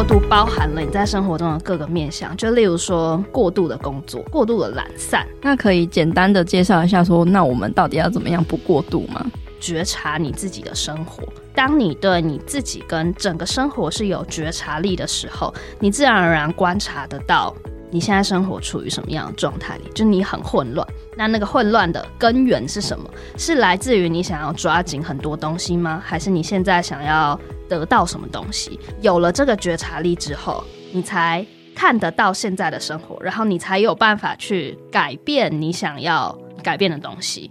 过度包含了你在生活中的各个面向，就例如说过度的工作、过度的懒散。那可以简单的介绍一下说，说那我们到底要怎么样不过度吗？觉察你自己的生活，当你对你自己跟整个生活是有觉察力的时候，你自然而然观察得到你现在生活处于什么样的状态里，就你很混乱。那那个混乱的根源是什么？是来自于你想要抓紧很多东西吗？还是你现在想要得到什么东西？有了这个觉察力之后，你才看得到现在的生活，然后你才有办法去改变你想要改变的东西。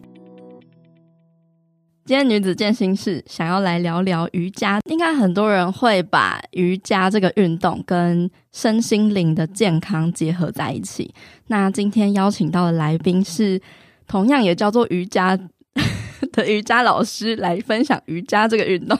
今天女子健心室想要来聊聊瑜伽，应该很多人会把瑜伽这个运动跟身心灵的健康结合在一起。那今天邀请到的来宾是同样也叫做瑜伽 的瑜伽老师，来分享瑜伽这个运动，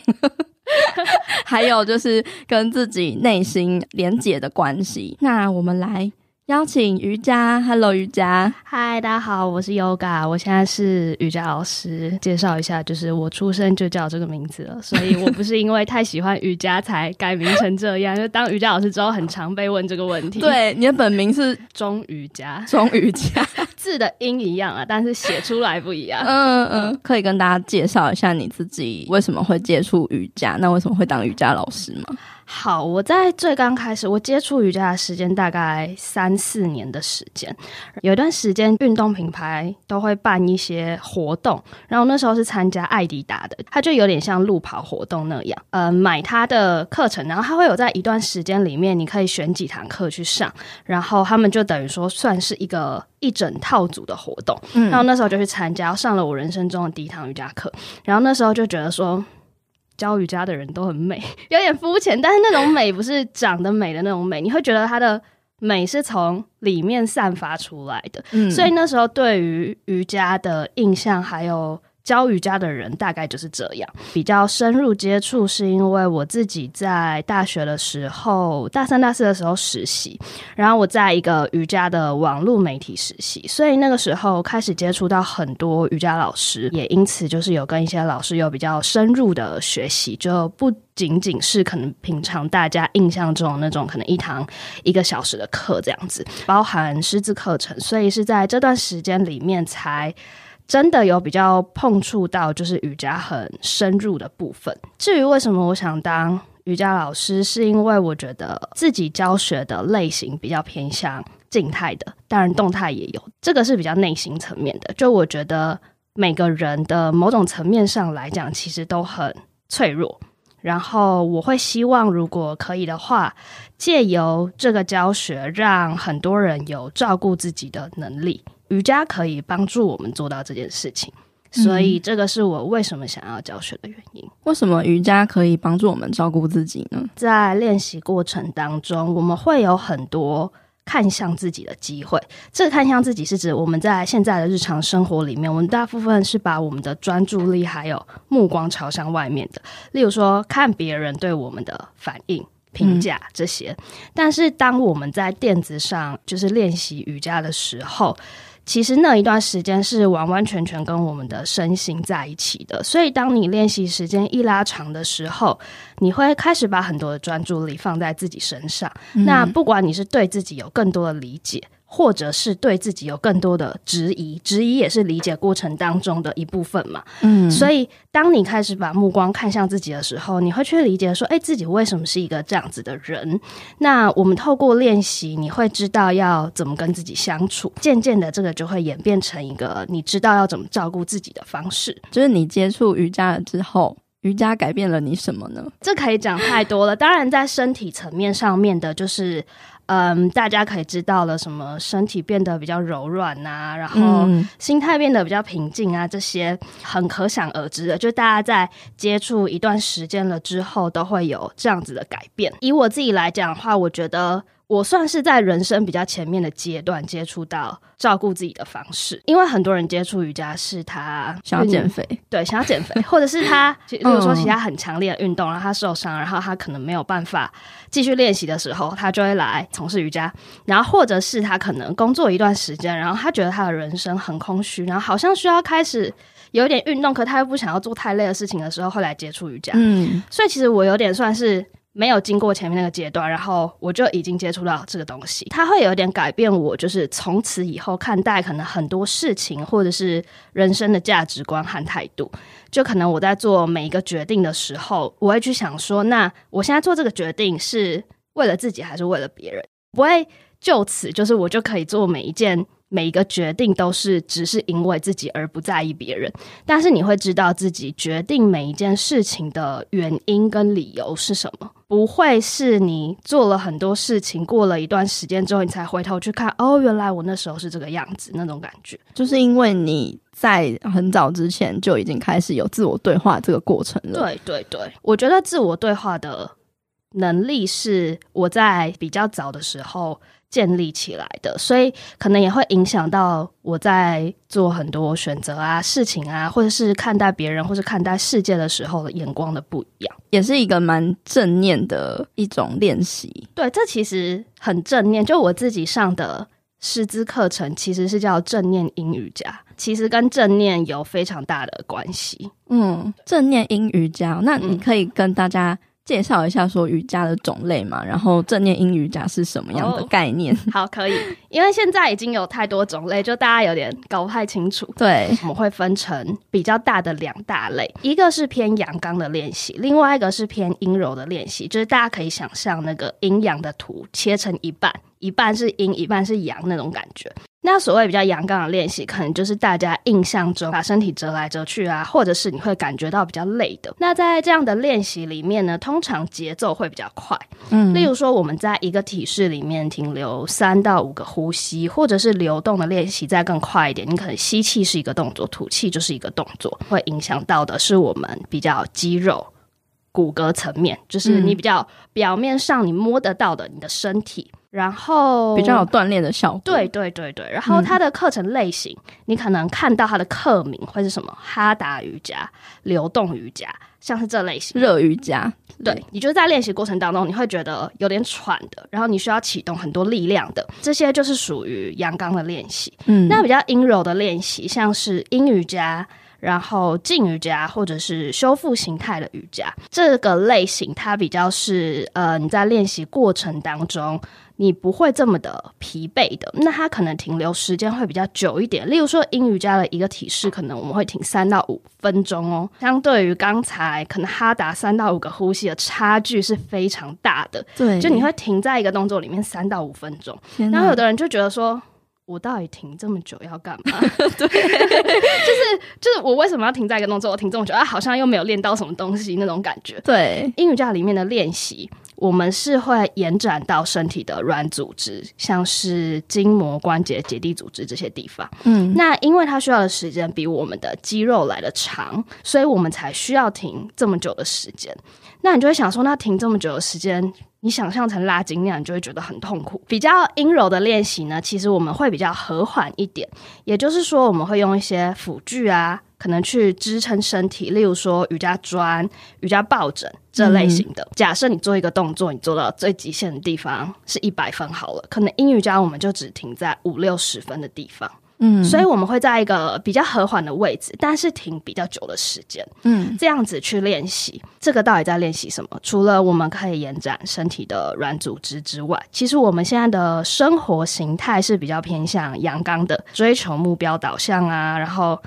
还有就是跟自己内心连结的关系。那我们来。邀请瑜伽，Hello 瑜伽，嗨，大家好，我是 Yoga，我现在是瑜伽老师。介绍一下，就是我出生就叫这个名字了，所以我不是因为太喜欢瑜伽才改名成这样。就当瑜伽老师之后，很常被问这个问题。对，你的本名是钟瑜伽，钟瑜伽，字的音一样啊，但是写出来不一样。嗯嗯，可以跟大家介绍一下你自己为什么会接触瑜伽？那为什么会当瑜伽老师吗？好，我在最刚开始，我接触瑜伽的时间大概三四年的时间。有一段时间，运动品牌都会办一些活动，然后那时候是参加艾迪达的，它就有点像路跑活动那样。呃，买它的课程，然后它会有在一段时间里面，你可以选几堂课去上，然后他们就等于说算是一个一整套组的活动。嗯，然后那时候就去参加，上了我人生中的第一堂瑜伽课，然后那时候就觉得说。教瑜伽的人都很美，有点肤浅，但是那种美不是长得美的那种美，你会觉得它的美是从里面散发出来的。嗯，所以那时候对于瑜伽的印象还有。教瑜伽的人大概就是这样，比较深入接触，是因为我自己在大学的时候，大三、大四的时候实习，然后我在一个瑜伽的网络媒体实习，所以那个时候开始接触到很多瑜伽老师，也因此就是有跟一些老师有比较深入的学习，就不仅仅是可能平常大家印象中那种可能一堂一个小时的课这样子，包含师资课程，所以是在这段时间里面才。真的有比较碰触到，就是瑜伽很深入的部分。至于为什么我想当瑜伽老师，是因为我觉得自己教学的类型比较偏向静态的，当然动态也有，这个是比较内心层面的。就我觉得每个人的某种层面上来讲，其实都很脆弱。然后我会希望，如果可以的话，借由这个教学，让很多人有照顾自己的能力。瑜伽可以帮助我们做到这件事情，所以这个是我为什么想要教学的原因。嗯，为什么瑜伽可以帮助我们照顾自己呢？在练习过程当中，我们会有很多看向自己的机会。这个看向自己是指我们在现在的日常生活里面，我们大部分是把我们的专注力还有目光朝向外面的，例如说看别人对我们的反应。评价这些，但是当我们在垫子上就是练习瑜伽的时候，其实那一段时间是完完全全跟我们的身心在一起的。所以，当你练习时间一拉长的时候，你会开始把很多的专注力放在自己身上。嗯。那不管你是对自己有更多的理解。或者是对自己有更多的质疑，质疑也是理解过程当中的一部分嘛。嗯，所以当你开始把目光看向自己的时候，你会去理解说，哎，自己为什么是一个这样子的人？那我们透过练习，你会知道要怎么跟自己相处。渐渐的，这个就会演变成一个你知道要怎么照顾自己的方式。就是你接触瑜伽了之后，瑜伽改变了你什么呢？这可以讲太多了。当然，在身体层面上面的，就是。嗯，大家可以知道了什么？身体变得比较柔软啊，然后心态变得比较平静啊，这些很可想而知的。就大家在接触一段时间了之后，都会有这样子的改变。以我自己来讲的话，我觉得。我算是在人生比较前面的阶段接触到照顾自己的方式，因为很多人接触瑜伽是他想要减肥，对，想要减肥，或者是他如 果说其他很强烈的运动，然后他受伤，然后他可能没有办法继续练习的时候，他就会来从事瑜伽。然后或者是他可能工作一段时间，然后他觉得他的人生很空虚，然后好像需要开始有点运动，可他又不想要做太累的事情的时候，会来接触瑜伽。嗯，所以其实我有点算是。没有经过前面那个阶段，然后我就已经接触到这个东西，它会有点改变我，就是从此以后看待可能很多事情或者是人生的价值观和态度。就可能我在做每一个决定的时候，我会去想说，那我现在做这个决定是为了自己还是为了别人？不会就此就是我就可以做每一件。每一个决定都是只是因为自己而不在意别人，但是你会知道自己决定每一件事情的原因跟理由是什么，不会是你做了很多事情，过了一段时间之后，你才回头去看，哦，原来我那时候是这个样子，那种感觉，就是因为你在很早之前就已经开始有自我对话这个过程了。对对对，我觉得自我对话的能力是我在比较早的时候。建立起来的，所以可能也会影响到我在做很多选择啊、事情啊，或者是看待别人或者看待世界的时候的眼光的不一样，也是一个蛮正念的一种练习。对，这其实很正念。就我自己上的师资课程，其实是叫正念英语家，其实跟正念有非常大的关系。嗯，正念英语家，那你可以跟大家。介绍一下说瑜伽的种类嘛，然后正念阴瑜伽是什么样的概念？哦，好，可以，因为现在已经有太多种类，就大家有点搞不太清楚。对，我们会分成比较大的两大类，一个是偏阳刚的练习，另外一个是偏阴柔的练习。就是大家可以想象那个阴阳的图切成一半，一半是阴，一半是阳那种感觉。那所谓比较阳刚的练习，可能就是大家印象中把身体折来折去啊，或者是你会感觉到比较累的。那在这样的练习里面呢，通常节奏会比较快。嗯，例如说我们在一个体式里面停留三到五个呼吸，或者是流动的练习再更快一点，你可能吸气是一个动作，吐气就是一个动作，会影响到的是我们比较肌肉、骨骼层面，就是你比较表面上你摸得到的你的身体。然后比较有锻炼的效果。对对对对，然后它的课程类型，嗯、你可能看到它的课名会是什么？哈达瑜伽、流动瑜伽，像是这类型。热瑜伽，对，对你就是在练习过程当中，你会觉得有点喘的，然后你需要启动很多力量的，这些就是属于阳刚的练习。嗯，那比较阴柔的练习，像是阴瑜伽。然后静瑜伽或者是修复形态的瑜伽，这个类型它比较是呃你在练习过程当中你不会这么的疲惫的，那它可能停留时间会比较久一点。例如说阴瑜伽的一个体式，可能我们会停三到五分钟哦，相对于刚才可能哈达三到五个呼吸的差距是非常大的。对，就你会停在一个动作里面三到五分钟，然后有的人就觉得说。我到底停这么久要干嘛？对，就是就是我为什么要停在一个动作？我停这么久，啊，好像又没有练到什么东西那种感觉。对，英语教里面的练习，我们是会延展到身体的软组织，像是筋膜、关节、结缔组织这些地方。嗯，那因为它需要的时间比我们的肌肉来的长，所以我们才需要停这么久的时间。那你就会想说，那停这么久的时间？你想象成拉筋那样，你就会觉得很痛苦。比较阴柔的练习呢，其实我们会比较和缓一点，也就是说，我们会用一些辅具啊，可能去支撑身体，例如说瑜伽砖、瑜伽抱枕这类型的。假设你做一个动作，你做到最极限的地方是一百分好了，可能阴瑜伽我们就只停在五六十分的地方。嗯，所以我们会在一个比较和缓的位置，但是停比较久的时间，嗯，这样子去练习。这个到底在练习什么？除了我们可以延展身体的软组织之外，其实我们现在的生活形态是比较偏向阳刚的，追求目标导向啊。然后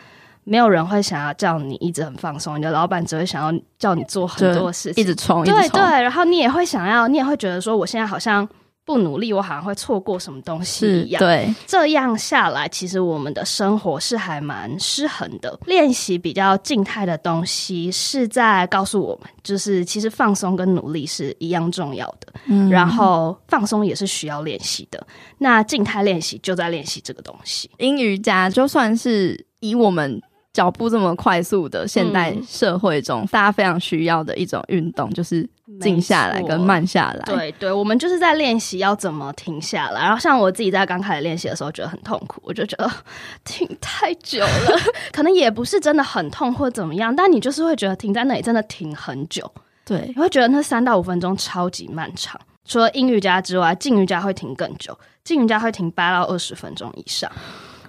没有人会想要叫你一直很放松，你的老板只会想要叫你做很多事情，一直冲，对对。然后你也会想要，你也会觉得说，我现在好像。不努力，我好像会错过什么东西一样。对，这样下来，其实我们的生活是还蛮失衡的。练习比较静态的东西，是在告诉我们，就是其实放松跟努力是一样重要的。嗯，然后放松也是需要练习的。那静态练习就在练习这个东西。英瑜伽就算是以我们。脚步这么快速的现代社会中，嗯、大家非常需要的一种运动，就是静下来跟慢下来。对对，我们就是在练习要怎么停下来。然后像我自己在刚开始练习的时候，觉得很痛苦，我就觉得 停太久了，可能也不是真的很痛或怎么样，但你就是会觉得停在那里真的停很久。对，你会觉得那三到五分钟超级漫长。除了阴瑜伽之外，静瑜伽会停更久，静瑜伽会停八到二十分钟以上。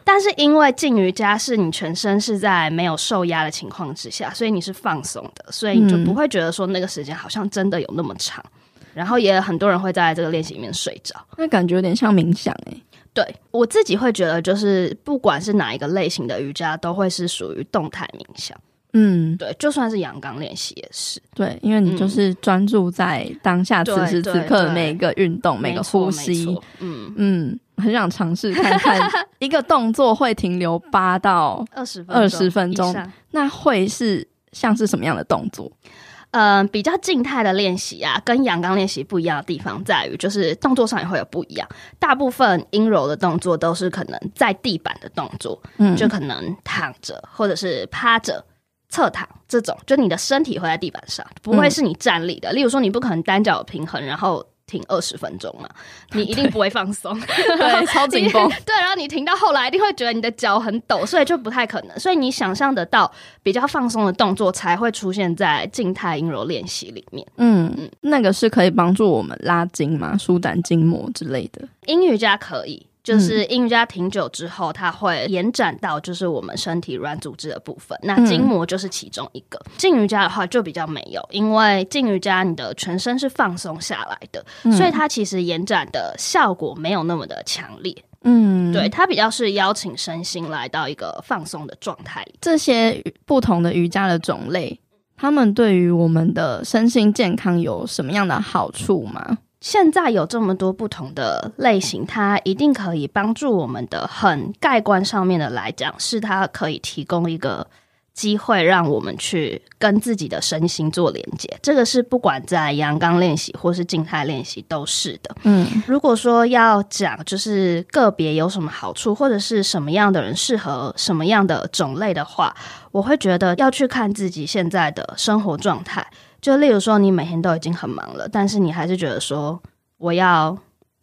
但是因为静瑜伽是你全身是在没有受压的情况之下，所以你是放松的，所以你就不会觉得说那个时间好像真的有那么长。然后也很多人会在这个练习里面睡着，那感觉有点像冥想诶、欸。对，我自己会觉得，就是不管是哪一个类型的瑜伽，都会是属于动态冥想。嗯，对，就算是阳刚练习也是。对，因为你就是专注在当下此时此刻的每一个运动、每个呼吸。嗯嗯，很想尝试看看一个动作会停留八到二十二十分钟，那会是像是什么样的动作？嗯、呃，比较静态的练习啊，跟阳刚练习不一样的地方在于，就是动作上也会有不一样。大部分阴柔的动作都是可能在地板的动作，嗯，就可能躺着或者是趴着、侧躺这种，就你的身体会在地板上，不会是你站立的。嗯、例如说，你不可能单脚平衡，然后。停二十分钟嘛，你 一定不会放松，对，超紧绷。对，然后你停到后来，一定会觉得你的脚很抖，所以就不太可能。所以你想象得到比较放松的动作，才会出现在静态阴柔练习里面。嗯嗯，那个是可以帮助我们拉筋吗？舒展筋膜之类的？阴瑜伽可以。就是阴瑜伽停久之后，它会延展到就是我们身体软组织的部分，那筋膜就是其中一个。静瑜伽的话就比较没有，因为静瑜伽你的全身是放松下来的，所以它其实延展的效果没有那么的强烈。嗯，对，它比较是邀请身心来到一个放松的状态里。这些不同的瑜伽的种类，他们对于我们的身心健康有什么样的好处吗？现在有这么多不同的类型，它一定可以帮助我们的。很概观上面的来讲，是它可以提供一个机会，让我们去跟自己的身心做连接。这个是不管在阳刚练习或是静态练习都是的。嗯，如果说要讲就是个别有什么好处，或者是什么样的人适合什么样的种类的话，我会觉得要去看自己现在的生活状态。就例如说，你每天都已经很忙了，但是你还是觉得说我要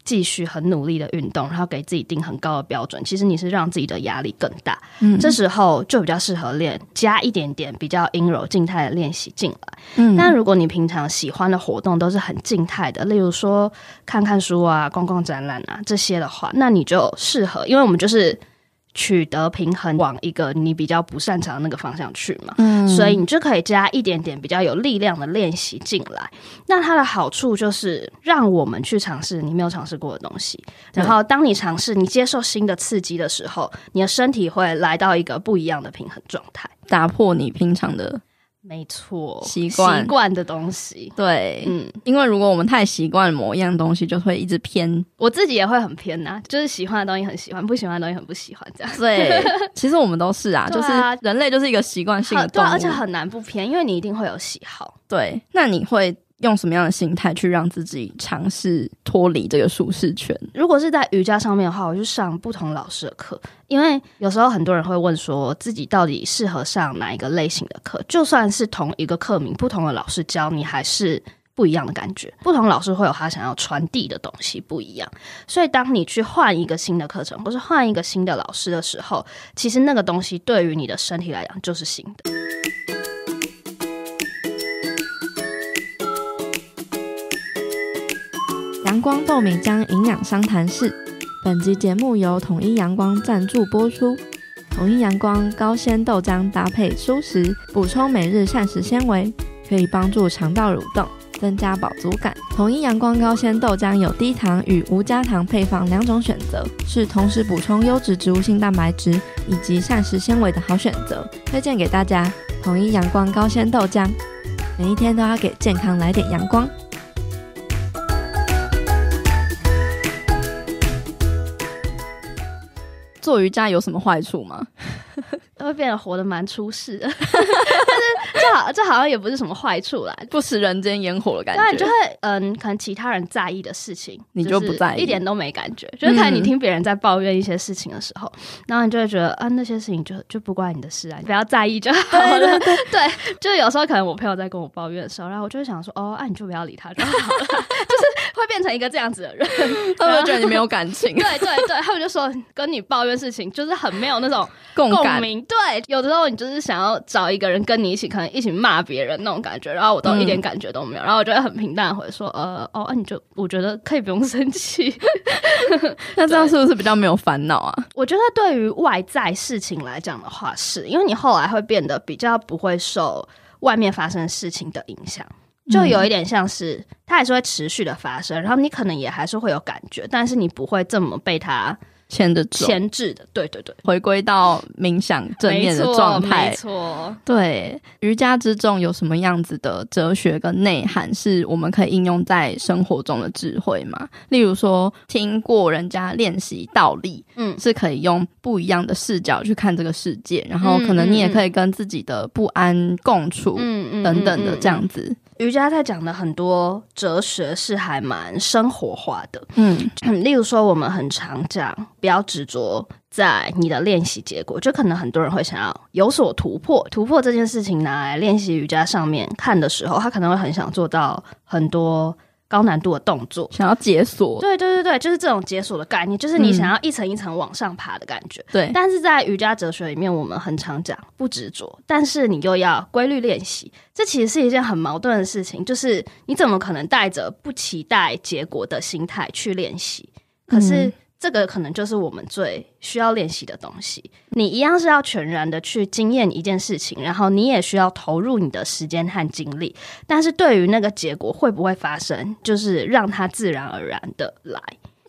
继续很努力的运动，然后给自己定很高的标准。其实你是让自己的压力更大。嗯，这时候就比较适合练加一点点比较阴柔静态的练习进来。嗯，但如果你平常喜欢的活动都是很静态的，例如说看看书啊、逛逛展览啊这些的话，那你就适合，因为我们就是。取得平衡，往一个你比较不擅长的那个方向去嘛，嗯，所以你就可以加一点点比较有力量的练习进来。那它的好处就是让我们去尝试你没有尝试过的东西，然后当你尝试、你接受新的刺激的时候，你的身体会来到一个不一样的平衡状态，打破你平常的。没错，习惯习惯的东西，对，嗯，因为如果我们太习惯某一样东西，就会一直偏。我自己也会很偏呐、啊，就是喜欢的东西很喜欢，不喜欢的东西很不喜欢，这样。对，其实我们都是啊，啊就是人类就是一个习惯性的动物，对，而且很难不偏，因为你一定会有喜好。对，那你会。用什么样的心态去让自己尝试脱离这个舒适圈？如果是在瑜伽上面的话，我就上不同老师的课，因为有时候很多人会问说自己到底适合上哪一个类型的课。就算是同一个课名，不同的老师教你，还是不一样的感觉。不同老师会有他想要传递的东西不一样，所以当你去换一个新的课程，或是换一个新的老师的时候，其实那个东西对于你的身体来讲就是新的。阳光豆米浆营养商谈室，本集节目由统一阳光赞助播出。统一阳光高纤豆浆搭配蔬食，补充每日膳食纤维，可以帮助肠道蠕动，增加饱足感。统一阳光高纤豆浆有低糖与无加糖配方两种选择，是同时补充优质植物性蛋白质以及膳食纤维的好选择，推荐给大家。统一阳光高纤豆浆，每一天都要给健康来点阳光。做瑜伽有什么坏处吗？都会变得活得蛮出世的，但是这好这好像也不是什么坏处啦，不食人间烟火的感觉。对，就会嗯，可能其他人在意的事情，你就不在意，一点都没感觉。就是看你听别人在抱怨一些事情的时候，嗯、然后你就会觉得啊，那些事情就就不关你的事啊，你不要在意就好了。对，对，对，对，就是有时候可能我朋友在跟我抱怨的时候，然后我就会想说，哦，啊，你就不要理他就好了，就是会变成一个这样子的人，他们觉得你没有感情。对对对，他们就说跟你抱怨事情就是很没有那种共感。对，有的时候你就是想要找一个人跟你一起，可能一起骂别人那种感觉，然后我都一点感觉都没有，嗯、然后我觉得很平淡，回说呃哦，你就我觉得可以不用生气。那这样是不是比较没有烦恼啊？我觉得对于外在事情来讲的话是，是因为你后来会变得比较不会受外面发生事情的影响。就有一点像是它还是会持续的发生，然后你可能也还是会有感觉，但是你不会这么被它。牵着走，牵制的，对对对，回归到冥想正念的状态，没错。对，瑜伽之中有什么样子的哲学跟内涵，是我们可以应用在生活中的智慧吗？例如说，听过人家练习倒立，嗯，是可以用不一样的视角去看这个世界，然后可能你也可以跟自己的不安共处，嗯嗯，等等的这样子。瑜伽在讲的很多哲学是还蛮生活化的，嗯，例如说我们很常讲，不要执着在你的练习结果，就可能很多人会想要有所突破，突破这件事情拿来练习瑜伽上面看的时候，他可能会很想做到很多。高难度的动作，想要解锁，对对对对，就是这种解锁的概念，就是你想要一层一层往上爬的感觉。对、嗯，但是在瑜伽哲学里面，我们很常讲不执着，但是你又要规律练习，这其实是一件很矛盾的事情。就是你怎么可能带着不期待结果的心态去练习？可是。嗯这个可能就是我们最需要练习的东西。你一样是要全然的去经验一件事情，然后你也需要投入你的时间和精力。但是对于那个结果会不会发生，就是让它自然而然的来。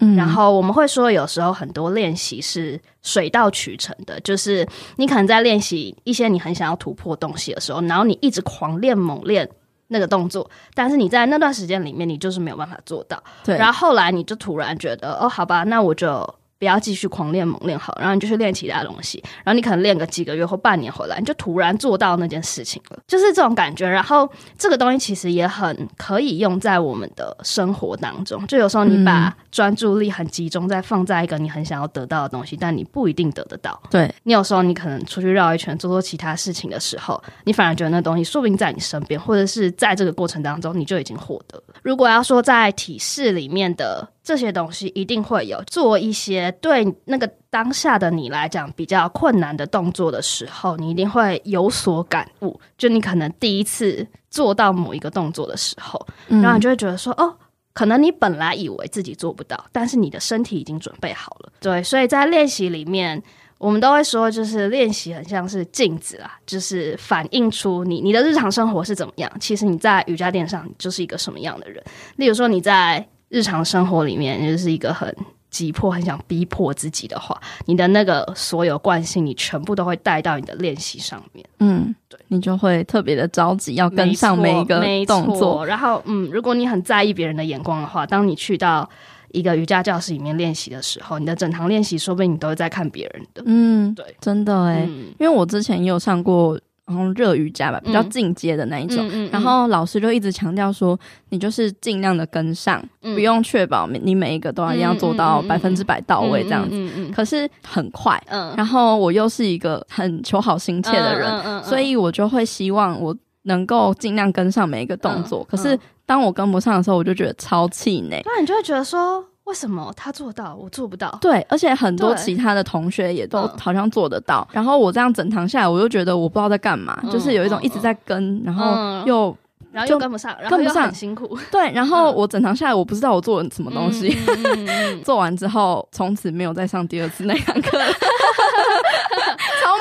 嗯，然后我们会说，有时候很多练习是水到渠成的，就是你可能在练习一些你很想要突破东西的时候，然后你一直狂练猛练。那个动作，但是你在那段时间里面，你就是没有办法做到。对，然后后来你就突然觉得，哦，好吧，那我就。不要继续狂练猛练好，然后你就去练其他东西，然后你可能练个几个月或半年回来，你就突然做到那件事情了，就是这种感觉。然后这个东西其实也很可以用在我们的生活当中，就有时候你把专注力很集中在放在一个你很想要得到的东西，但你不一定得得到。对，你有时候你可能出去绕一圈做做其他事情的时候，你反而觉得那东西说不定在你身边，或者是在这个过程当中你就已经获得了。如果要说在体式里面的。这些东西一定会有做一些对那个当下的你来讲比较困难的动作的时候，你一定会有所感悟。就你可能第一次做到某一个动作的时候，然后你就会觉得说：“哦，可能你本来以为自己做不到，但是你的身体已经准备好了。”对，所以在练习里面，我们都会说，就是练习很像是镜子啊，就是反映出你你的日常生活是怎么样。其实你在瑜伽垫上就是一个什么样的人。例如说你在。日常生活里面，就是一个很急迫、很想逼迫自己的话，你的那个所有惯性，你全部都会带到你的练习上面。嗯，对，你就会特别的着急，要跟上每一个动作。然后，嗯，如果你很在意别人的眼光的话，当你去到一个瑜伽教室里面练习的时候，你的整堂练习，说不定你都是在看别人的。嗯，对，真的哎、嗯，因为我之前也有上过。然后热瑜伽吧，比较进阶的那一种。然后老师就一直强调说，你就是尽量的跟上，嗯、不用确保你每一个都要一样做到百分之百到位这样子。嗯嗯嗯嗯、可是很快、嗯，然后我又是一个很求好心切的人、嗯嗯嗯，所以我就会希望我能够尽量跟上每一个动作。嗯、可是当我跟不上的时候，我就觉得超气馁。那你就会觉得说。为什么他做到，我做不到？对，而且很多其他的同学也都好像做得到。然后我这样整堂下来，我又觉得我不知道在干嘛、嗯，就是有一种一直在跟，嗯、然后又、嗯、然后又跟不上，跟不上很辛苦。对，然后我整堂下来，我不知道我做了什么东西。嗯、做完之后，从此没有再上第二次那堂课。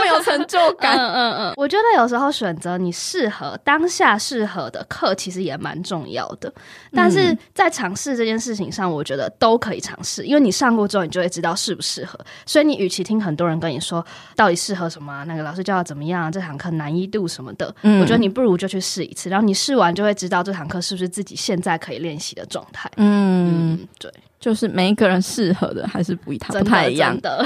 超没有成就感。嗯嗯嗯，我觉得有时候选择你适合当下适合的课，其实也蛮重要的。但是在尝试这件事情上，我觉得都可以尝试，因为你上过之后，你就会知道适不适合。所以你与其听很多人跟你说到底适合什么，那个老师教的怎么样，这堂课难易度什么的，我觉得你不如就去试一次，然后你试完就会知道这堂课是不是自己现在可以练习的状态。嗯，对，就是每一个人适合的还是不一样，不太一样的。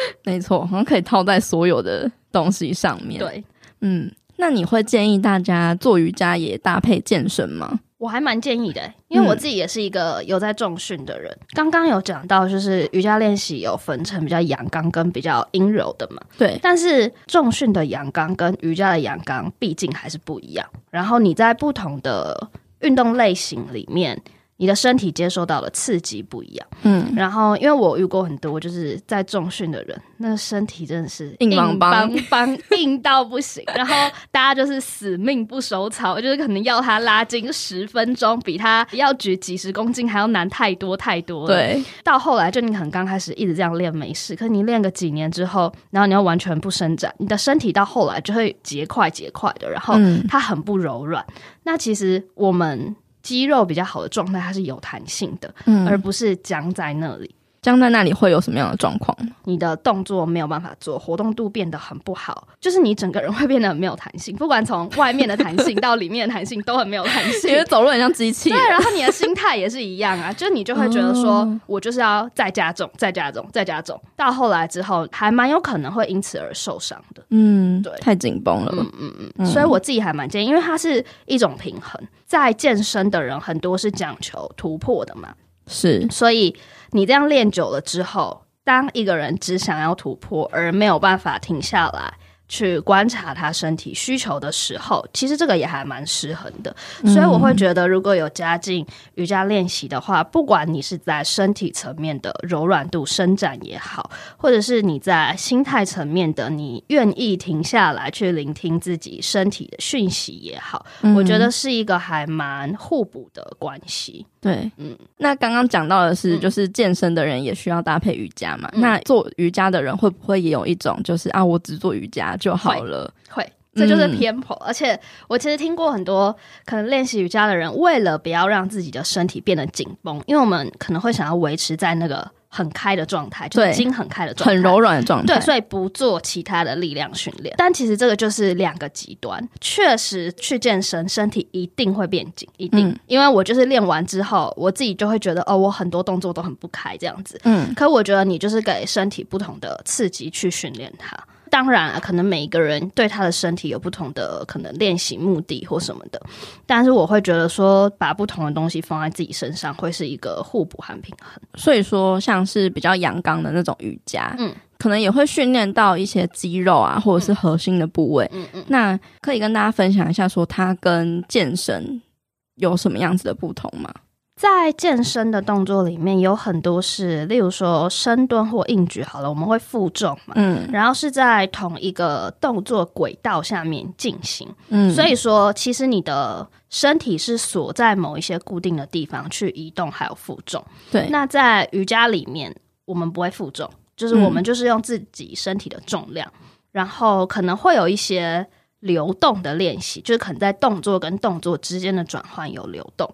没错，好像可以套在所有的东西上面。对，嗯，那你会建议大家做瑜伽也搭配健身吗？我还蛮建议的，因为我自己也是一个有在重训的人。刚、嗯、刚有讲到，就是瑜伽练习有分成比较阳刚跟比较阴柔的嘛。对，但是重训的阳刚跟瑜伽的阳刚毕竟还是不一样。然后你在不同的运动类型里面。你的身体接受到的刺激不一样，嗯，然后因为我遇过很多就是在重训的人，那个身体真的是硬邦邦，硬邦邦，硬到不行。然后大家就是死命不收操，就是可能要他拉筋十分钟，比他要举几十公斤还要难太多太多了。对，到后来就你可能刚开始一直这样练没事，可是你练个几年之后，然后你要完全不伸展，你的身体到后来就会结块结块的，然后它很不柔软。嗯、那其实我们。肌肉比较好的状态，它是有弹性的，嗯，而不是僵在那里。僵在那里会有什么样的状况？你的动作没有办法做，活动度变得很不好，就是你整个人会变得很没有弹性。不管从外面的弹性到里面的弹性，都很没有弹性。走路很像机器。对，然后你的心态也是一样啊，就你就会觉得说，哦、我就是要再加重、再加重、再加重，到后来之后，还蛮有可能会因此而受伤的。嗯，对，太紧绷了。嗯嗯嗯。所以我自己还蛮建议，因为它是一种平衡，在健身的人很多是讲求突破的嘛。是，所以你这样练久了之后，当一个人只想要突破而没有办法停下来，去观察他身体需求的时候，其实这个也还蛮失衡的。所以我会觉得，如果有加进瑜伽练习的话，不管你是在身体层面的柔软度伸展也好，或者是你在心态层面的你愿意停下来去聆听自己身体的讯息也好，我觉得是一个还蛮互补的关系。对，嗯，那刚刚讲到的是，就是健身的人也需要搭配瑜伽嘛？嗯、那做瑜伽的人会不会也有一种，就是啊，我只做瑜伽就好了？会，会，这就是偏颇。嗯、而且我其实听过很多可能练习瑜伽的人，为了不要让自己的身体变得紧绷，因为我们可能会想要维持在那个。很开的状态，就是筋很开的状态，很柔软的状态。对，所以不做其他的力量训练。但其实这个就是两个极端。确实去健身，身体一定会变紧，一定。嗯、因为我就是练完之后，我自己就会觉得，哦，我很多动作都很不开这样子。嗯。可我觉得你就是给身体不同的刺激去训练它。当然啊，可能每一个人对他的身体有不同的可能练习目的或什么的，但是我会觉得说，把不同的东西放在自己身上，会是一个互补和平衡。所以说，像是比较阳刚的那种瑜伽，嗯，可能也会训练到一些肌肉啊，或者是核心的部位。嗯嗯，嗯，那可以跟大家分享一下，说它跟健身有什么样子的不同吗？在健身的动作里面，有很多是，例如说深蹲或硬举，好了，我们会负重嘛，嗯，然后是在同一个动作轨道下面进行，嗯，所以说其实你的身体是锁在某一些固定的地方去移动，还有负重，对。那在瑜伽里面，我们不会负重，就是我们就是用自己身体的重量，嗯，然后可能会有一些流动的练习，就是可能在动作跟动作之间的转换有流动。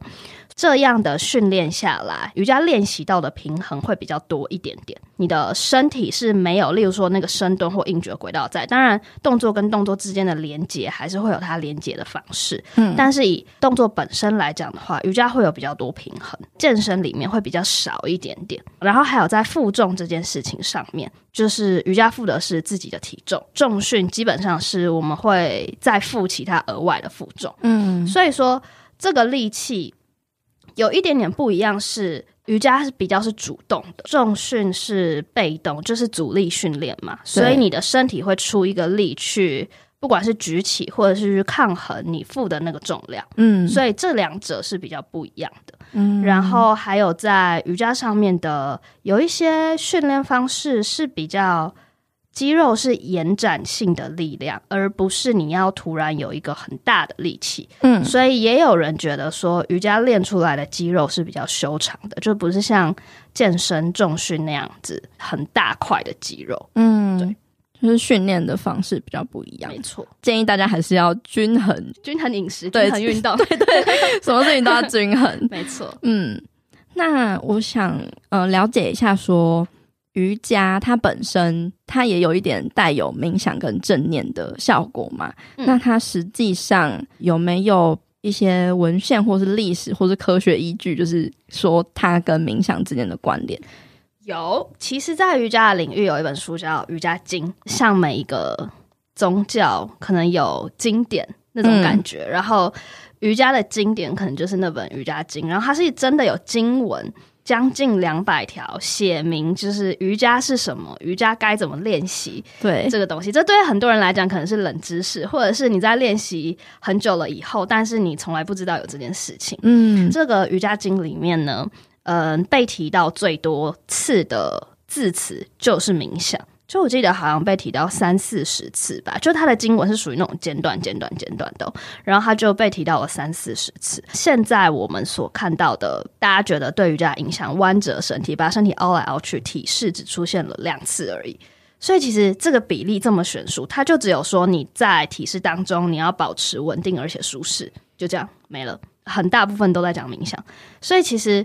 这样的训练下来，瑜伽练习到的平衡会比较多一点点。你的身体是没有，例如说那个深蹲或硬举的轨道在，当然动作跟动作之间的连接还是会有它连接的方式。嗯，但是以动作本身来讲的话，瑜伽会有比较多平衡，健身里面会比较少一点点。然后还有在负重这件事情上面，就是瑜伽负的是自己的体重，重训基本上是我们会再负其他额外的负重。嗯，所以说这个力气。有一点点不一样，是瑜伽是比较是主动的，重训是被动，就是阻力训练嘛，所以你的身体会出一个力去，不管是举起或者是去抗衡你负的那个重量，嗯，所以这两者是比较不一样的，嗯，然后还有在瑜伽上面的有一些训练方式是比较。肌肉是延展性的力量，而不是你要突然有一个很大的力气。嗯，所以也有人觉得说，瑜伽练出来的肌肉是比较修长的，就不是像健身重训那样子很大块的肌肉。嗯，对，就是训练的方式比较不一样。没错，建议大家还是要均衡，均衡饮食，均衡运动，对对，对，什么事情都要均衡。没错，嗯，那我想呃了解一下说。瑜伽它本身，它也有一点带有冥想跟正念的效果嘛？嗯、那它实际上有没有一些文献，或是历史，或是科学依据，就是说它跟冥想之间的关联？有，其实，在瑜伽的领域有一本书叫《瑜伽经》，像每一个宗教可能有经典那种感觉，嗯、然后瑜伽的经典可能就是那本《瑜伽经》，然后它是真的有经文。将近两百条，写明就是瑜伽是什么，瑜伽该怎么练习。对这个东西，这对很多人来讲可能是冷知识，或者是你在练习很久了以后，但是你从来不知道有这件事情。嗯，这个瑜伽经里面呢，嗯、呃，被提到最多次的字词就是冥想。就我记得好像被提到三四十次吧，就他的经文是属于那种简短、简短、简短的，然后他就被提到了三四十次。现在我们所看到的，大家觉得对瑜伽影响，弯折身体，把身体凹来凹去，体式只出现了两次而已。所以其实这个比例这么悬殊，他就只有说你在体式当中你要保持稳定而且舒适，就这样没了。很大部分都在讲冥想，所以其实。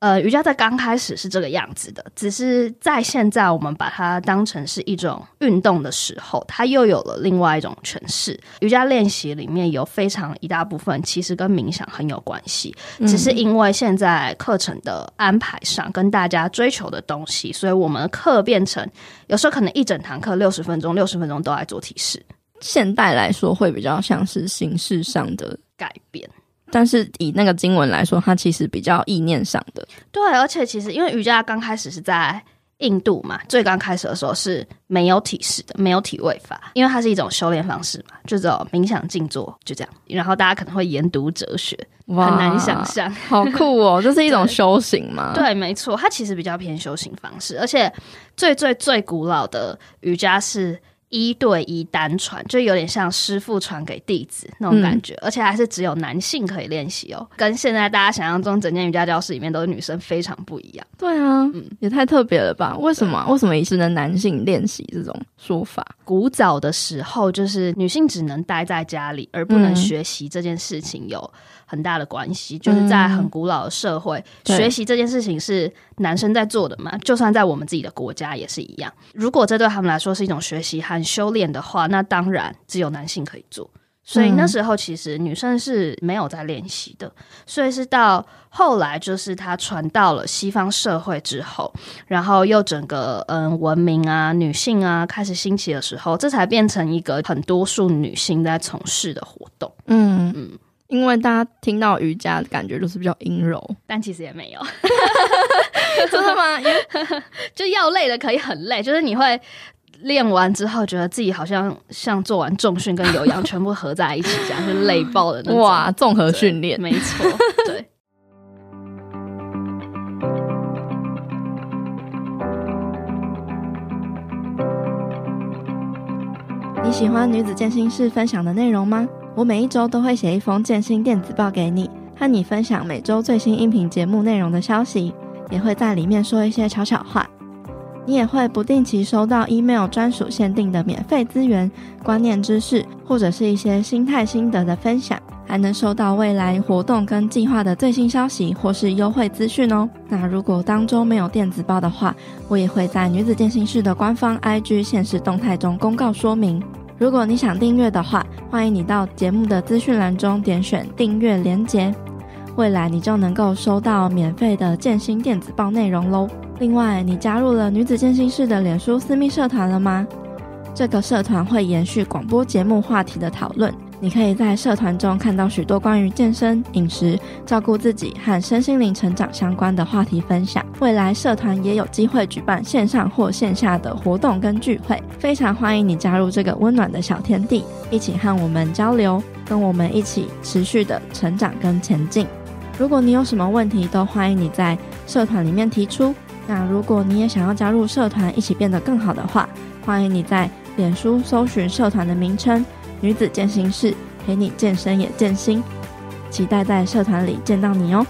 呃，瑜伽在刚开始是这个样子的，只是在现在我们把它当成是一种运动的时候，它又有了另外一种诠释。瑜伽练习里面有非常一大部分其实跟冥想很有关系，只是因为现在课程的安排上跟大家追求的东西，所以我们的课变成有时候可能一整堂课六十分钟，六十分钟都在做体式。现代来说会比较像是形式上的改变。但是以那个经文来说，它其实比较意念上的。对，而且其实因为瑜伽刚开始是在印度嘛，最刚开始的时候是没有体式的，没有体位法，因为它是一种修炼方式嘛，就只有冥想静坐就这样。然后大家可能会研读哲学，哇很难想象，好酷哦！这是一种修行吗？对，对，没错，它其实比较偏修行方式，而且最最最古老的瑜伽是。一对一单传，就有点像师傅传给弟子那种感觉，嗯、而且还是只有男性可以练习哦，跟现在大家想象中整间瑜伽教室里面都是女生非常不一样。对啊，嗯，也太特别了吧？为什么？为什么只能男性练习这种说法？古早的时候，就是女性只能待在家里，而不能学习这件事情有很大的关系。嗯、就是在很古老的社会，嗯、学习这件事情是男生在做的嘛？就算在我们自己的国家也是一样。如果这对他们来说是一种学习和修炼的话，那当然只有男性可以做。所以那时候其实女生是没有在练习的。所以是到后来，就是她传到了西方社会之后，然后又整个嗯文明啊、女性啊开始兴起的时候，这才变成一个很多数女性在从事的活动。嗯嗯，因为大家听到瑜伽的感觉就是比较阴柔，但其实也没有，真的吗？就要累的可以很累，就是你会。练完之后，觉得自己好像像做完重训跟有氧全部合在一起，这样就累爆的那种。哇，综合训练，没错，对。你喜欢女子健心室分享的内容吗？我每一周都会写一封健心电子报给你，和你分享每周最新音频节目内容的消息，也会在里面说一些悄悄话。你也会不定期收到 email 专属限定的免费资源、观念知识，或者是一些心态心得的分享，还能收到未来活动跟计划的最新消息或是优惠资讯哦。那如果当中没有电子报的话，我也会在女子健心室的官方 IG 现实动态中公告说明。如果你想订阅的话，欢迎你到节目的资讯栏中点选订阅连结，未来你就能够收到免费的健心电子报内容喽。另外，你加入了女子健心室的脸书私密社团了吗？这个社团会延续广播节目话题的讨论，你可以在社团中看到许多关于健身、饮食、照顾自己和身心灵成长相关的话题分享。未来社团也有机会举办线上或线下的活动跟聚会，非常欢迎你加入这个温暖的小天地，一起和我们交流，跟我们一起持续的成长跟前进。如果你有什么问题，都欢迎你在社团里面提出。那如果你也想要加入社团，一起变得更好的话，欢迎你在脸书搜寻社团的名称“女子健心室”，陪你健身也健心。期待在社团里见到你哦！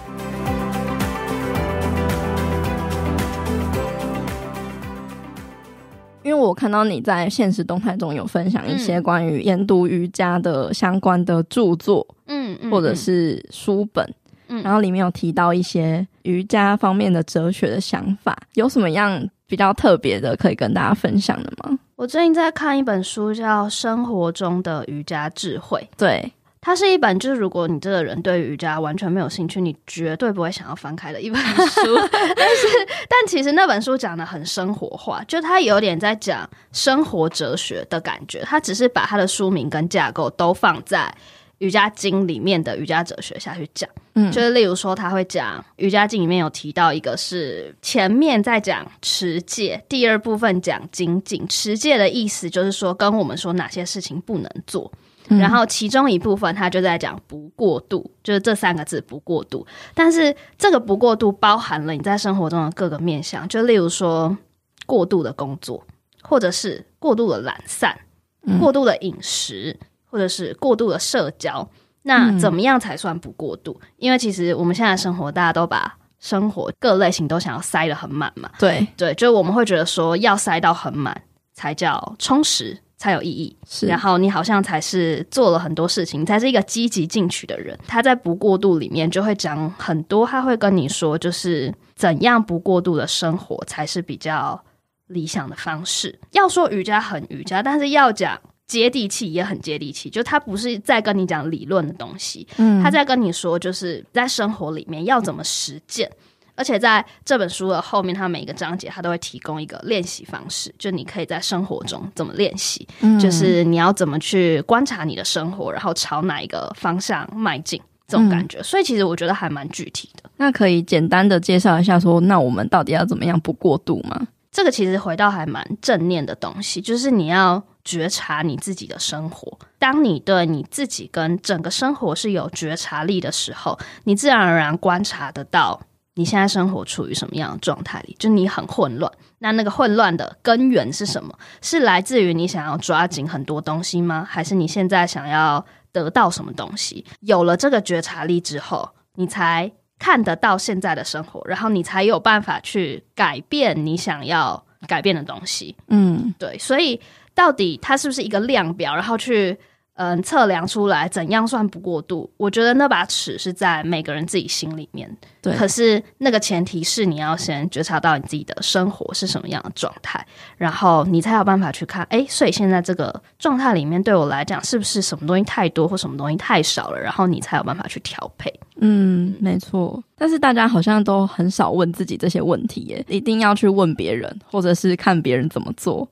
因为我看到你在现实动态中有分享一些关于研读瑜伽的相关的著作，嗯，或者是书本。嗯，然后里面有提到一些瑜伽方面的哲学的想法，有什么样比较特别的可以跟大家分享的吗？我最近在看一本书，叫《生活中的瑜伽智慧》。对，它是一本就是如果你这个人对瑜伽完全没有兴趣，你绝对不会想要翻开的一本书。但是，但其实那本书讲的很生活化，就它有点在讲生活哲学的感觉。它只是把它的书名跟架构都放在。瑜伽经里面的瑜伽哲学下去讲。嗯，就是例如说，他会讲瑜伽经里面有提到一个是前面在讲持戒，第二部分讲精进。持戒的意思就是说，跟我们说哪些事情不能做。然后其中一部分他就在讲不过度，就是这三个字不过度。但是这个不过度包含了你在生活中的各个面向，就例如说过度的工作，或者是过度的懒散，过度的饮食，或者是过度的社交。那怎么样才算不过度？因为其实我们现在生活，大家都把生活各类型都想要塞得很满嘛。对对，就我们会觉得说要塞到很满才叫充实。才有意义，是，然后你好像才是做了很多事情，才是一个积极进取的人。他在不过度里面就会讲很多，他会跟你说，就是怎样不过度的生活才是比较理想的方式。要说瑜伽很瑜伽，但是要讲接地气也很接地气，就他不是在跟你讲理论的东西，嗯，他在跟你说，就是在生活里面要怎么实践。而且在这本书的后面，它每一个章节它都会提供一个练习方式，就你可以在生活中怎么练习，嗯，就是你要怎么去观察你的生活，然后朝哪一个方向迈进，这种感觉。嗯，所以其实我觉得还蛮具体的。那可以简单的介绍一下说，说那我们到底要怎么样不过度吗？这个其实回到还蛮正念的东西，就是你要觉察你自己的生活。当你对你自己跟整个生活是有觉察力的时候，你自然而然观察得到。你现在生活处于什么样的状态里？就你很混乱，那那个混乱的根源是什么？是来自于你想要抓紧很多东西吗？还是你现在想要得到什么东西？有了这个觉察力之后，你才看得到现在的生活，然后你才有办法去改变你想要改变的东西。嗯，对，所以到底它是不是一个量表，然后去？嗯，测量出来怎样算不过度？我觉得那把尺是在每个人自己心里面。对，可是那个前提是你要先觉察到你自己的生活是什么样的状态，然后你才有办法去看。哎，所以现在这个状态里面对我来讲，是不是什么东西太多或什么东西太少了？然后你才有办法去调配。嗯，没错。但是大家好像都很少问自己这些问题耶，一定要去问别人，或者是看别人怎么做。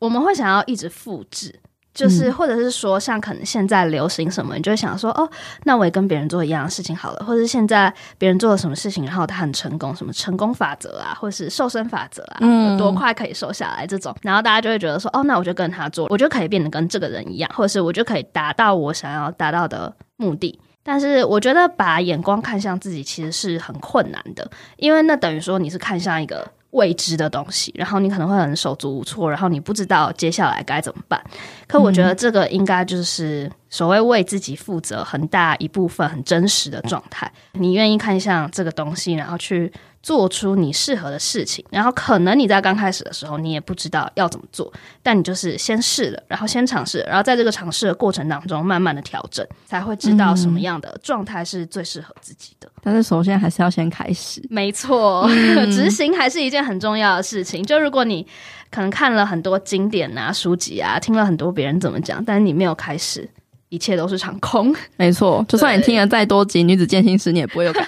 我们会想要一直复制。就是，或者是说，像可能现在流行什么，你就会想说，哦，那我也跟别人做一样的事情好了。或者是现在别人做了什么事情，然后他很成功，什么成功法则啊，或者是瘦身法则啊，嗯，多快可以瘦下来这种，然后大家就会觉得说，哦，那我就跟他做，我就可以变得跟这个人一样，或者是我就可以达到我想要达到的目的。但是我觉得把眼光看向自己其实是很困难的，因为那等于说你是看向一个。未知的东西，然后你可能会很手足无措，然后你不知道接下来该怎么办。可我觉得这个应该就是所谓为自己负责很大一部分很真实的状态。你愿意看向这个东西，然后去。做出你适合的事情，然后可能你在刚开始的时候，你也不知道要怎么做，但你就是先试了，然后先尝试，然后在这个尝试的过程当中，慢慢的调整，才会知道什么样的状态是最适合自己的。嗯，但是首先还是要先开始，没错，嗯，执行还是一件很重要的事情。就如果你可能看了很多经典啊、书籍啊，听了很多别人怎么讲，但是你没有开始，一切都是场空。没错，就算你听了再多集《女子健心师》，你也不会有改。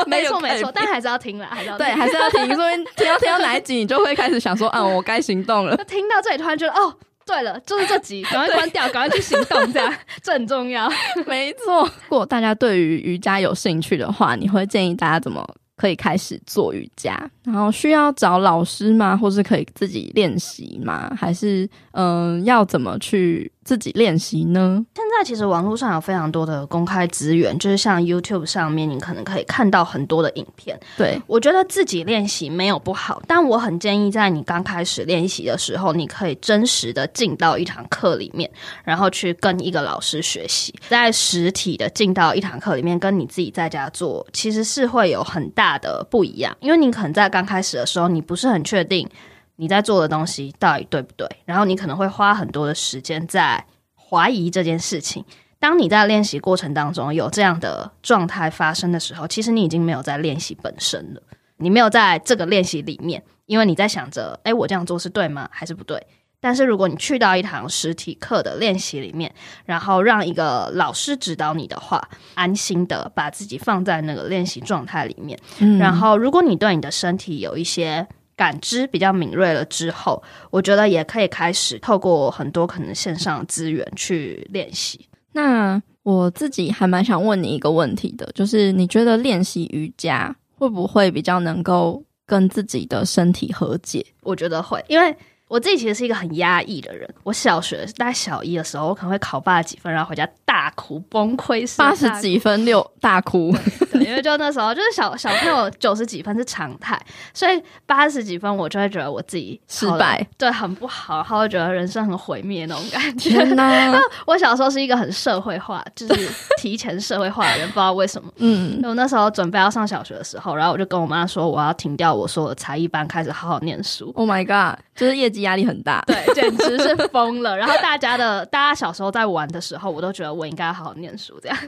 没错没错，但还是要听啦，还是要听对，还是要听。说 听到听到哪一集，你就会开始想说，啊，我该行动了。听到这里，突然觉得，哦，对了，就是这集，赶快关掉，赶快去行动，这样这很重要。没错，如果大家对于瑜伽有兴趣的话，你会建议大家怎么可以开始做瑜伽？然后需要找老师吗？或是可以自己练习吗？还是嗯、呃，要怎么去？自己练习呢？其实网络上有非常多的公开资源，就是像 YouTube 上面，你可能可以看到很多的影片。对，我觉得自己练习没有不好，但我很建议在你刚开始练习的时候，你可以真实的进到一堂课里面，然后去跟一个老师学习。在实体的进到一堂课里面，跟你自己在家做，其实是会有很大的不一样，因为你可能在刚开始的时候，你不是很确定。你在做的东西到底对不对？然后你可能会花很多的时间在怀疑这件事情。当你在练习过程当中有这样的状态发生的时候，其实你已经没有在练习本身了。你没有在这个练习里面，因为你在想着：诶，我这样做是对吗？还是不对？但是如果你去到一堂实体课的练习里面，然后让一个老师指导你的话，安心的把自己放在那个练习状态里面。嗯。然后，如果你对你的身体有一些感知比较敏锐了之后，我觉得也可以开始透过很多可能线上资源去练习。那我自己还蛮想问你一个问题的，就是你觉得练习瑜伽会不会比较能够跟自己的身体和解？我觉得会，因为。我自己其实是一个很压抑的人。我小学大概小一的时候，我可能会考八十几分，然后回家大哭崩溃。八十几分六大哭，对，因为就那时候就是小小朋友九十几分是常态，所以八十几分我就会觉得我自己失败，对，很不好，然后会觉得人生很毁灭那种感觉。天哪！我小时候是一个很社会化，就是提前社会化的人，不知道为什么。嗯，我那时候准备要上小学的时候，然后我就跟我妈说，我要停掉我所有的才艺班，开始好好念书。Oh my god！就是业绩压力很大，对，简直是疯了。然后大家的，大家小时候在玩的时候，我都觉得我应该好好念书，这样。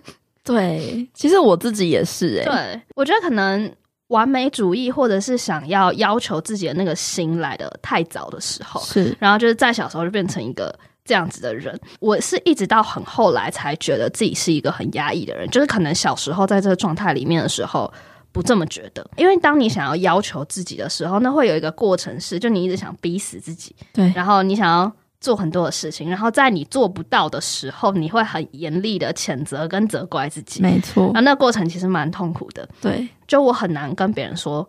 对，其实我自己也是、欸，哎，对，我觉得可能完美主义或者是想要要求自己的那个心来的太早的时候，是。然后就是在小时候就变成一个这样子的人。我是一直到很后来才觉得自己是一个很压抑的人，就是可能小时候在这个状态里面的时候。不这么觉得，因为当你想要要求自己的时候，那会有一个过程是，就你一直想逼死自己，对，然后你想要做很多的事情，然后在你做不到的时候，你会很严厉的谴责跟责怪自己，没错，那过程其实蛮痛苦的，对，就我很难跟别人说，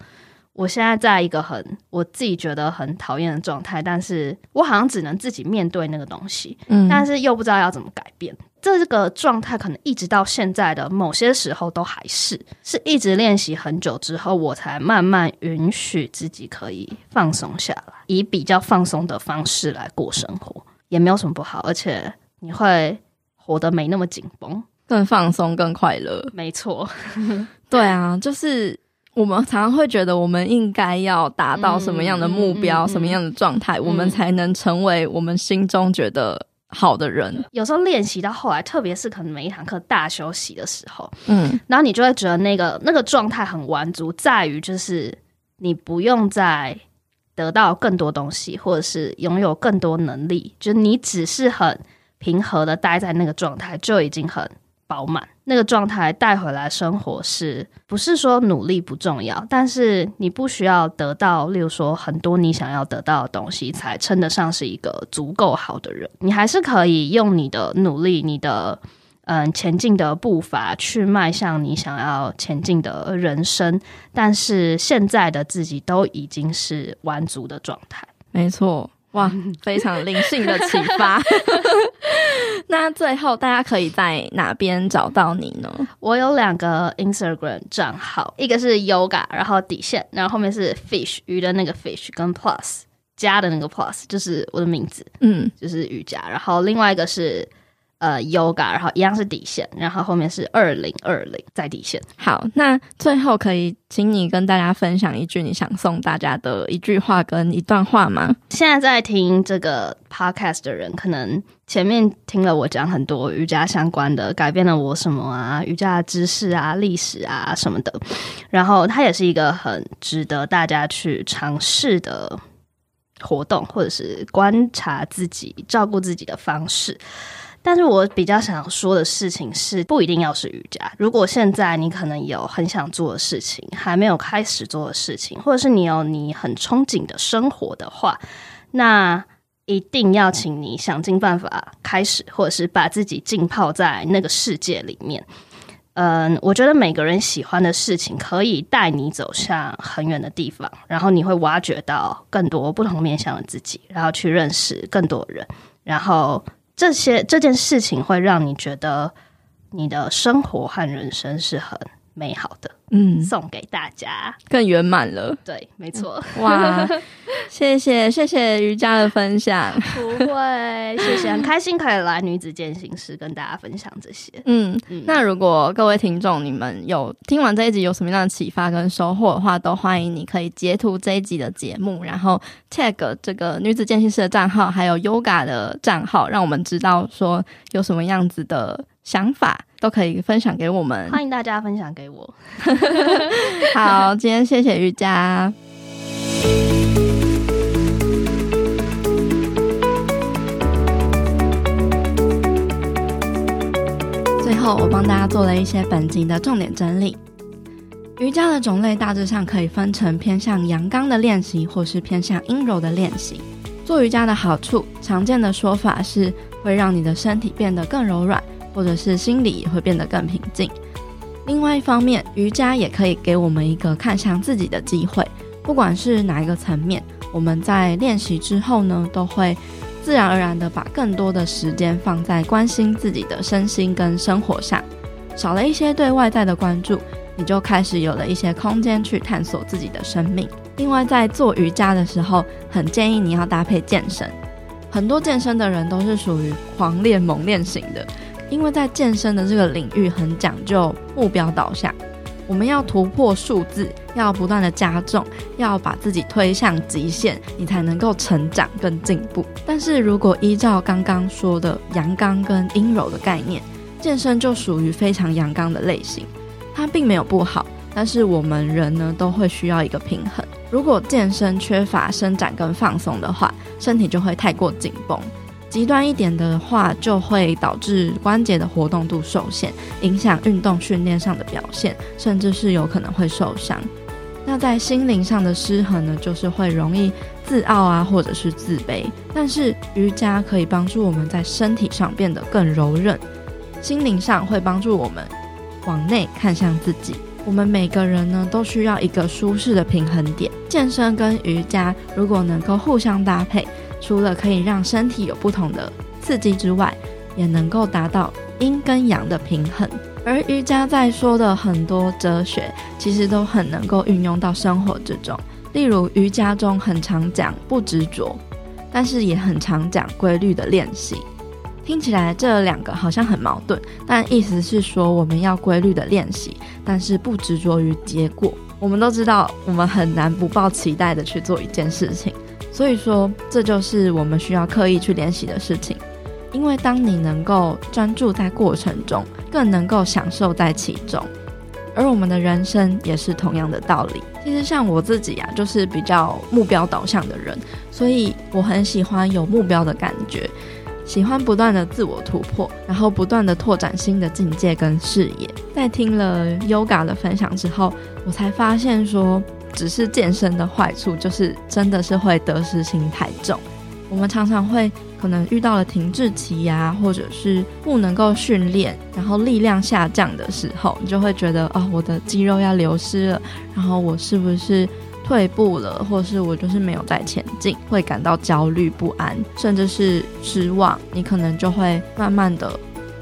我现在在一个很我自己觉得很讨厌的状态，但是我好像只能自己面对那个东西，嗯，但是又不知道要怎么改变。这个状态可能一直到现在的某些时候都还是，是一直练习很久之后，我才慢慢允许自己可以放松下来，以比较放松的方式来过生活，也没有什么不好，而且你会活得没那么紧绷，更放松、更快乐。没错，对啊，就是我们常常会觉得，我们应该要达到什么样的目标、嗯、什么样的状态，嗯、我们才能成为我们心中觉得。好的人，有时候练习到后来，特别是可能每一堂课大休息的时候，嗯，然后你就会觉得那个那个状态很完足，在于就是你不用再得到更多东西，或者是拥有更多能力，就是你只是很平和的待在那个状态，就已经很。饱满那个状态带回来生活，是不是说努力不重要？但是你不需要得到，例如说很多你想要得到的东西，才称得上是一个足够好的人。你还是可以用你的努力，你的嗯前进的步伐去迈向你想要前进的人生。但是现在的自己都已经是完足的状态。没错。哇，非常灵性的启发。那最后大家可以在哪边找到你呢？我有两个 Instagram 账号，一个是 Yoga，然后底线，然后后面是 Fish 鱼的那个 Fish，跟 Plus 加的那个 Plus 就是我的名字，嗯，就是瑜伽。然后另外一个是。呃，Yoga，然后一样是底线，然后后面是二零二零在底线。好，那最后可以请你跟大家分享一句你想送大家的一句话跟一段话吗？现在在听这个 Podcast 的人，可能前面听了我讲很多瑜伽相关的，改变了我什么啊，瑜伽的知识啊、历史啊什么的。然后它也是一个很值得大家去尝试的活动，或者是观察自己、照顾自己的方式。但是我比较想说的事情是，不一定要是瑜伽。如果现在你可能有很想做的事情，还没有开始做的事情，或者是你有你很憧憬的生活的话，那一定要请你想尽办法开始，或者是把自己浸泡在那个世界里面。嗯，我觉得每个人喜欢的事情可以带你走向很远的地方，然后你会挖掘到更多不同面向的自己，然后去认识更多人，然后。这些这件事情会让你觉得你的生活和人生是很美好的，嗯，送给大家更圆满了。对，没错。哇，谢谢谢谢瑜伽的分享，不会，谢谢，很开心可以来女子健行室跟大家分享这些。嗯，嗯，那如果各位听众你们有听完这一集有什么样的启发跟收获的话，都欢迎你可以截图这一集的节目，然后 tag 这个女子健行室的账号，还有 Yoga 的账号，让我们知道说有什么样子的想法。都可以分享给我们，欢迎大家分享给我。好，今天谢谢瑜伽。最后，我帮大家做了一些本集的重点整理。瑜伽的种类大致上可以分成偏向阳刚的练习，或是偏向阴柔的练习。做瑜伽的好处，常见的说法是会让你的身体变得更柔软。或者是心里也会变得更平静。另外一方面，瑜伽也可以给我们一个看向自己的机会，不管是哪一个层面，我们在练习之后呢，都会自然而然的把更多的时间放在关心自己的身心跟生活上，少了一些对外在的关注，你就开始有了一些空间去探索自己的生命。另外，在做瑜伽的时候，很建议你要搭配健身。很多健身的人都是属于狂练猛练型的，因为在健身的这个领域很讲究目标导向，我们要突破数字，要不断的加重，要把自己推向极限，你才能够成长跟进步。但是如果依照刚刚说的阳刚跟阴柔的概念，健身就属于非常阳刚的类型，它并没有不好，但是我们人呢都会需要一个平衡。如果健身缺乏伸展跟放松的话，身体就会太过紧绷；极端一点的话，就会导致关节的活动度受限，影响运动训练上的表现，甚至是有可能会受伤。那在心灵上的失衡呢，就是会容易自傲啊，或者是自卑。但是瑜伽可以帮助我们在身体上变得更柔韧，心灵上会帮助我们往内看向自己。我们每个人呢，都需要一个舒适的平衡点。健身跟瑜伽如果能够互相搭配，除了可以让身体有不同的刺激之外，也能够达到阴跟阳的平衡。而瑜伽在说的很多哲学，其实都很能够运用到生活之中。例如瑜伽中很常讲不执着，但是也很常讲规律的练习。听起来这两个好像很矛盾，但意思是说我们要规律的练习，但是不执着于结果。我们都知道，我们很难不抱期待的去做一件事情，所以说这就是我们需要刻意去练习的事情。因为当你能够专注在过程中，更能够享受在其中。而我们的人生也是同样的道理。其实像我自己啊，就是比较目标导向的人，所以我很喜欢有目标的感觉。喜欢不断的自我突破，然后不断的拓展新的境界跟视野。在听了 Yoga 的分享之后，我才发现说，只是健身的坏处就是真的是会得失心太重。我们常常会可能遇到了停滞期呀，或者是不能够训练，然后力量下降的时候，你就会觉得哦，我的肌肉要流失了，然后我是不是退步了，或是我就是没有在前进，会感到焦虑不安，甚至是失望。你可能就会慢慢的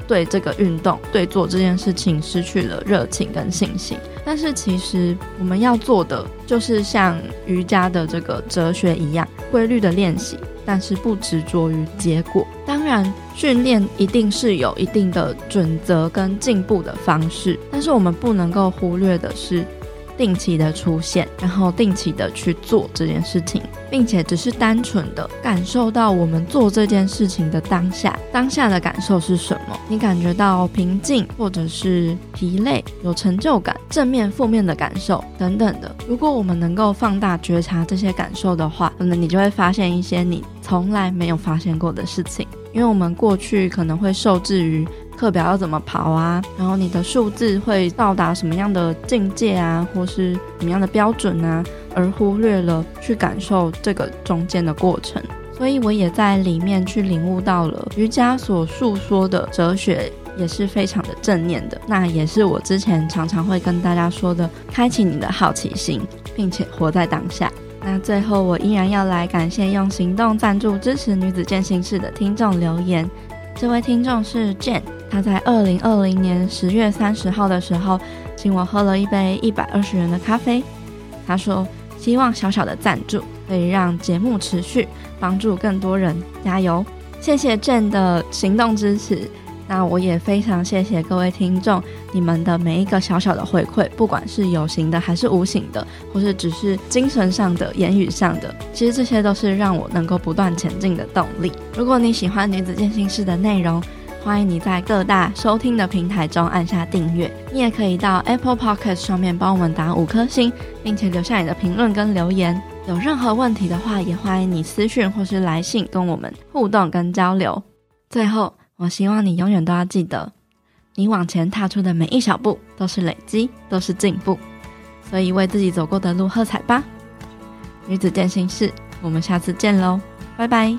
对这个运动、对做这件事情失去了热情跟信心。但是其实我们要做的，就是像瑜伽的这个哲学一样，规律的练习，但是不执着于结果。当然，训练一定是有一定的准则跟进步的方式，但是我们不能够忽略的是。定期的出现，然后定期的去做这件事情，并且只是单纯的感受到我们做这件事情的当下，当下的感受是什么？你感觉到平静，或者是疲累，有成就感，正面、负面的感受等等的。如果我们能够放大觉察这些感受的话，可能你就会发现一些你从来没有发现过的事情。因为我们过去可能会受制于。课表要怎么跑啊？然后你的数字会到达什么样的境界啊，或是什么样的标准啊？而忽略了去感受这个中间的过程。所以我也在里面去领悟到了瑜伽所诉说的哲学，也是非常的正念的。那也是我之前常常会跟大家说的，开启你的好奇心，并且活在当下。那最后我依然要来感谢用行动赞助支持女子健行室的听众留言。这位听众是 Jane。他在二零二零年十月三十号的时候，请我喝了一杯一百二十元的咖啡。他说：“希望小小的赞助可以让节目持续，帮助更多人，加油！”谢谢 Jane 的行动支持。那我也非常谢谢各位听众，你们的每一个小小的回馈，不管是有形的还是无形的，或是只是精神上的、言语上的，其实这些都是让我能够不断前进的动力。如果你喜欢女子健心室的内容，欢迎你在各大收听的平台中按下订阅，你也可以到 Apple Podcast 上面帮我们打五颗星，并且留下你的评论跟留言。有任何问题的话，也欢迎你私讯或是来信跟我们互动跟交流。最后，我希望你永远都要记得，你往前踏出的每一小步都是累积，都是进步。所以为自己走过的路喝彩吧！女子健心室，我们下次见喽，拜拜。